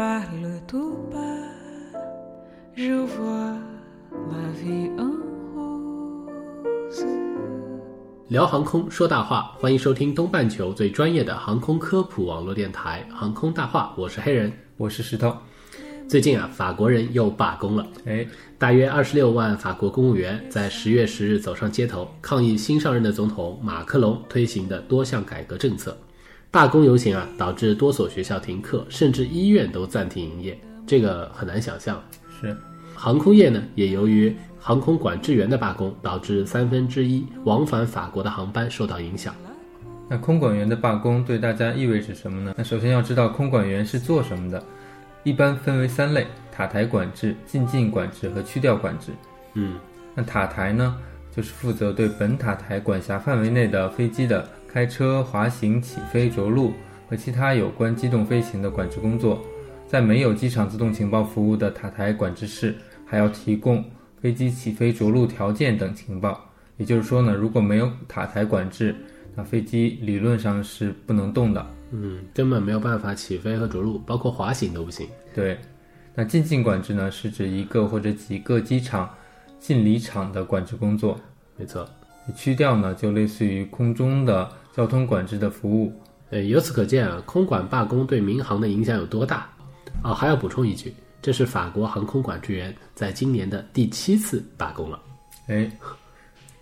parle tout bas, je vois la vie en rose. 聊航空说大话，欢迎收听东半球最专业的航空科普网络电台《航空大话》，我是黑人。我是石头。最近啊，法国人又罢工了，哎，大约二十六万法国公务员在十月十日走上街头，抗议新上任的总统马克龙推行的多项改革政策。罢工游行啊，导致多所学校停课，甚至医院都暂停营业，这个很难想象。是航空业呢，也由于航空管制员的罢工，导致三分之一往返法国的航班受到影响。那空管员的罢工对大家意味着什么呢？那首先要知道空管员是做什么的，一般分为三类：塔台管制、进境管制和区调管制。嗯，那塔台呢，就是负责对本塔台管辖范围内的飞机的开车、滑行、起飞、着陆和其他有关机动飞行的管制工作。在没有机场自动情报服务的塔台管制室，还要提供飞机起飞、着陆条件等情报。也就是说呢，如果没有塔台管制，那飞机理论上是不能动的。嗯，根本没有办法起飞和着陆，包括滑行都不行。对，那进境管制呢，是指一个或者几个机场进离场的管制工作。没错。区调呢，就类似于空中的交通管制的服务。呃，由此可见啊，空管罢工对民航的影响有多大？哦，还要补充一句，这是法国航空管制员在今年的第七次罢工了。哎，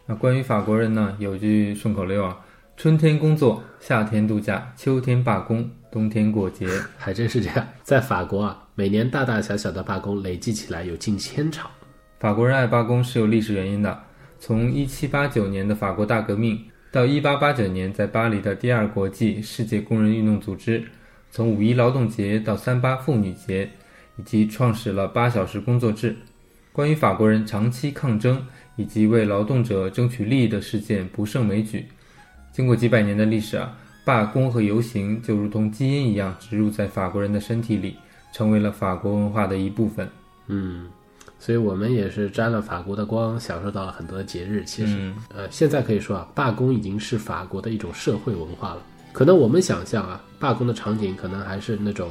那关于法国人呢，有句顺口溜啊：春天工作，夏天度假，秋天罢工，冬天过节。还真是这样，在法国啊，每年大大小小的罢工累计起来有近千场。法国人爱罢工是有历史原因的，从1789年的法国大革命到1889年在巴黎的第二国际世界工人运动组织，从五一劳动节到三八妇女节，以及创始了八小时工作制。关于法国人长期抗争以及为劳动者争取利益的事件不胜枚举。经过几百年的历史啊，罢工和游行就如同基因一样植入在法国人的身体里，成为了法国文化的一部分。嗯，所以我们也是沾了法国的光，享受到了很多的节日。其实，嗯呃，现在可以说啊，罢工已经是法国的一种社会文化了。可能我们想象啊，罢工的场景可能还是那种，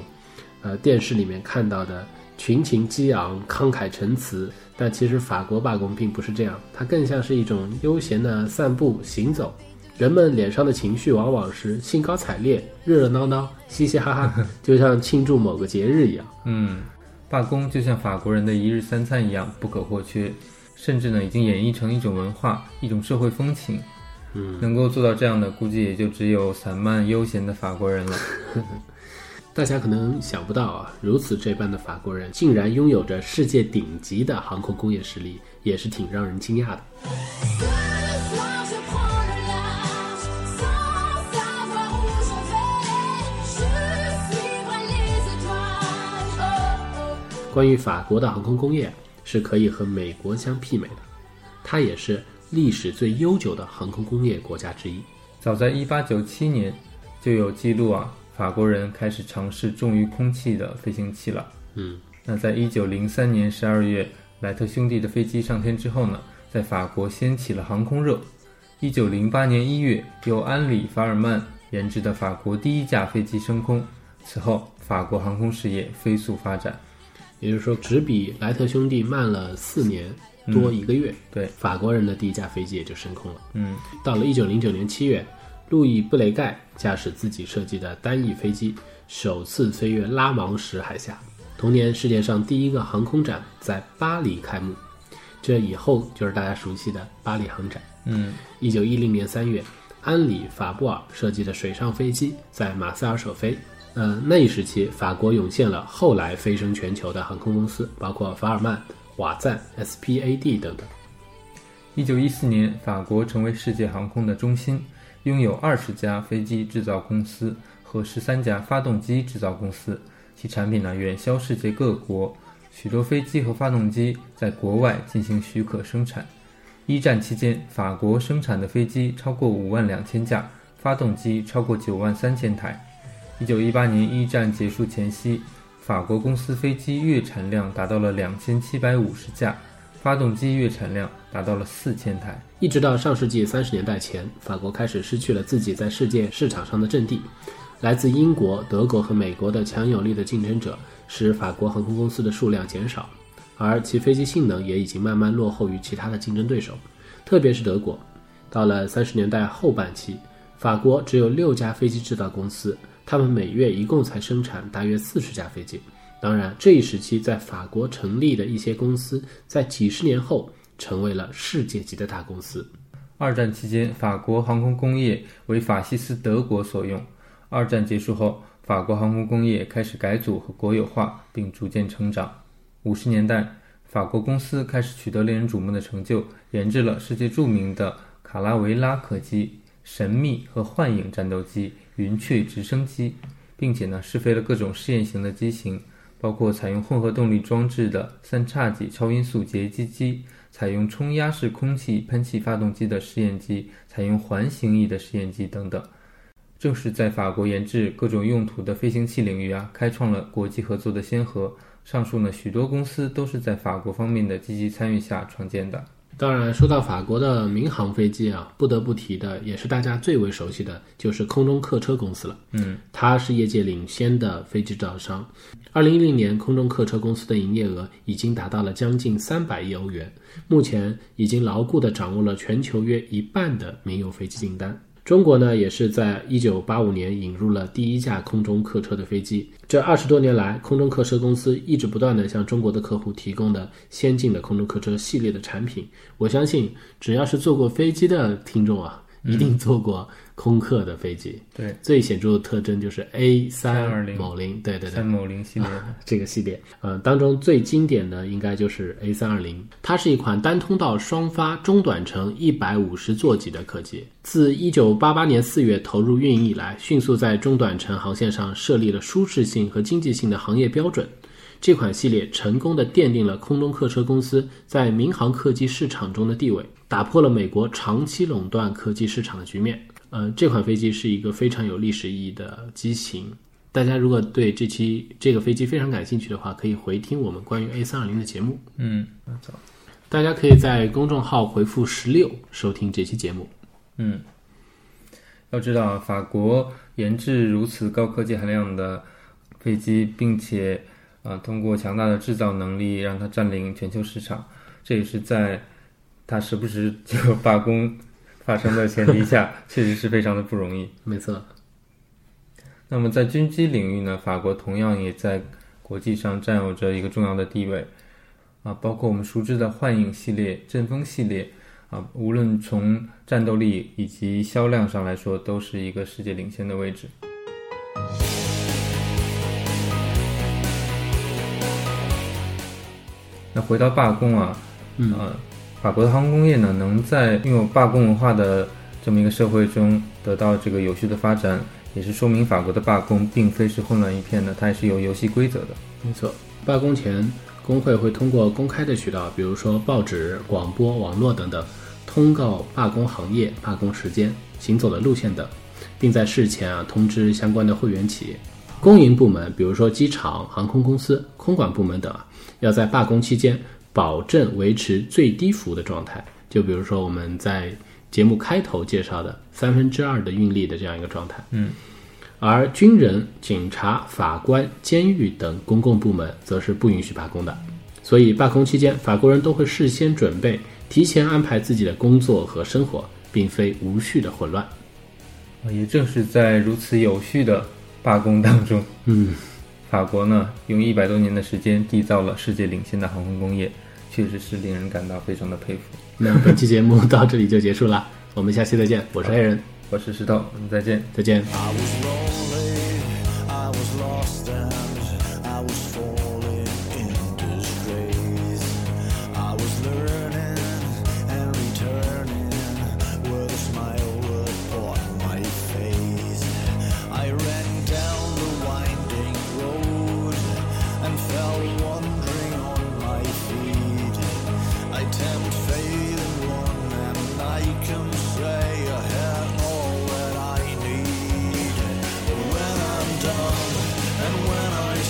呃，电视里面看到的群情激昂、慷慨陈词。但其实法国罢工并不是这样，它更像是一种悠闲的散步行走。人们脸上的情绪往往是兴高采烈、热热闹闹、嘻嘻哈哈，就像庆祝某个节日一样。嗯，罢工就像法国人的一日三餐一样不可或缺，甚至呢已经演绎成一种文化、一种社会风情。嗯，能够做到这样的，估计也就只有散漫悠闲的法国人了。大家可能想不到啊，如此这般的法国人竟然拥有着世界顶级的航空工业实力，也是挺让人惊讶的。关于法国的航空工业是可以和美国相媲美的，它也是历史最悠久的航空工业国家之一。早在1897年，就有记录啊，法国人开始尝试重于空气的飞行器了。嗯，那在1903年12月，莱特兄弟的飞机上天之后呢，在法国掀起了航空热。1908年1月，由安里·法尔曼研制的法国第一架飞机升空，此后法国航空事业飞速发展。也就是说，只比莱特兄弟慢了四年多一个月，对法国人的第一架飞机也就升空了。嗯，到了1909年7月，路易·布雷盖驾驶自己设计的单翼飞机首次飞越拉芒什海峡。同年，世界上第一个航空展在巴黎开幕，这以后就是大家熟悉的巴黎航展。嗯，一九一零年三月，安里·法布尔设计的水上飞机在马赛尔首飞。呃，那一时期，法国涌现了后来飞升全球的航空公司，包括法尔曼、瓦赞、SPAD 等等。一九一四年，法国成为世界航空的中心，拥有二十家飞机制造公司和十三家发动机制造公司，其产品呢远销世界各国，许多飞机和发动机在国外进行许可生产。一战期间，法国生产的飞机超过五万两千架，发动机超过九万三千台。一九一八年一战结束前夕，法国公司飞机月产量达到了两千七百五十架，发动机月产量达到了四千台。一直到上世纪三十年代前，法国开始失去了自己在世界市场上的阵地。来自英国、德国和美国的强有力的竞争者，使法国航空公司的数量减少，而其飞机性能也已经慢慢落后于其他的竞争对手，特别是德国。到了三十年代后半期，法国只有六家飞机制造公司，他们每月一共才生产大约四十架飞机。当然，这一时期在法国成立的一些公司，在几十年后成为了世界级的大公司。二战期间，法国航空工业为法西斯德国所用。二战结束后，法国航空工业开始改组和国有化，并逐渐成长。五十年代，法国公司开始取得令人瞩目的成就，研制了世界著名的卡拉维拉客机、神秘和幻影战斗机、云雀直升机，并且呢试飞了各种试验型的机型，包括采用混合动力装置的三叉戟超音速截击机。采用冲压式空气喷气发动机的试验机，采用环形翼的试验机等等。正是在法国研制各种用途的飞行器领域啊，开创了国际合作的先河。上述呢，许多公司都是在法国方面的积极参与下创建的。当然，说到法国的民航飞机啊，不得不提的也是大家最为熟悉的，就是空中客车公司了。嗯，它是业界领先的飞机制造商。二零一零年，空中客车公司的营业额已经达到了将近三百亿欧元，目前已经牢固地掌握了全球约一半的民用飞机订单。中国呢，也是在一九八五年引入了第一架空中客车的飞机。这二十多年来，空中客车公司一直不断地向中国的客户提供的先进的空中客车系列的产品。我相信，只要是坐过飞机的听众啊，一定坐过空客的飞机。对，最显著的特征就是 A 三二零某零，对对对三，某零系列的。这个系列，呃，当中最经典的应该就是 A 三二零，它是一款单通道双发中短程一百五十座级的客机。自一九八八年四月投入运营以来，迅速在中短程航线上设立了舒适性和经济性的行业标准。这款系列成功的奠定了空中客车公司在民航客机市场中的地位，打破了美国长期垄断客机市场的局面。呃，这款飞机是一个非常有历史意义的机型。大家如果对这期这个飞机非常感兴趣的话，可以回听我们关于 A 三二零的节目。嗯，大家可以在公众号回复十六收听这期节目。嗯，要知道，法国研制如此高科技含量的飞机，并且啊、通过强大的制造能力让它占领全球市场，这也是在它时不时就有罢工发生的前提下，确实是非常的不容易。没错，那么在军机领域呢，法国同样也在国际上占有着一个重要的地位啊，包括我们熟知的幻影系列、阵风系列啊，无论从战斗力以及销量上来说，都是一个世界领先的位置。那回到罢工啊，嗯呃，法国的航空工业呢，能在拥有罢工文化的这么一个社会中得到这个有序的发展，也是说明法国的罢工并非是混乱一片的，它也是有游戏规则的。没错。罢工前，工会会通过公开的渠道，比如说报纸、广播、网络等等，通告罢工行业、罢工时间、行走的路线等，并在事前啊通知相关的会员企业。公营部门，比如说机场、航空公司、空管部门等啊，要在罢工期间保证维持最低服务的状态。就比如说我们在节目开头介绍的三分之二的运力的这样一个状态。嗯，而军人、警察、法官、监狱等公共部门则是不允许罢工的。所以罢工期间，法国人都会事先准备，提前安排自己的工作和生活，并非无序的混乱。啊也正是在如此有序的罢工当中，嗯，法国呢用一百多年的时间缔造了世界领先的航空工业，确实是令人感到非常的佩服。那本期节目到这里就结束了，我们下期再见。我是黑人，我是石头，我们再见。再见。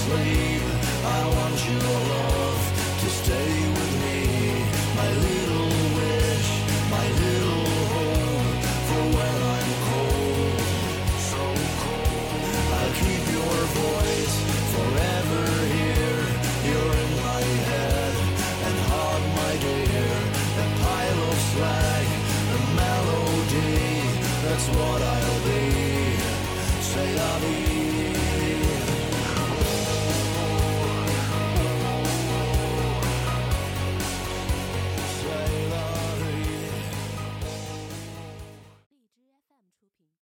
sleep. I want your love to stay with me.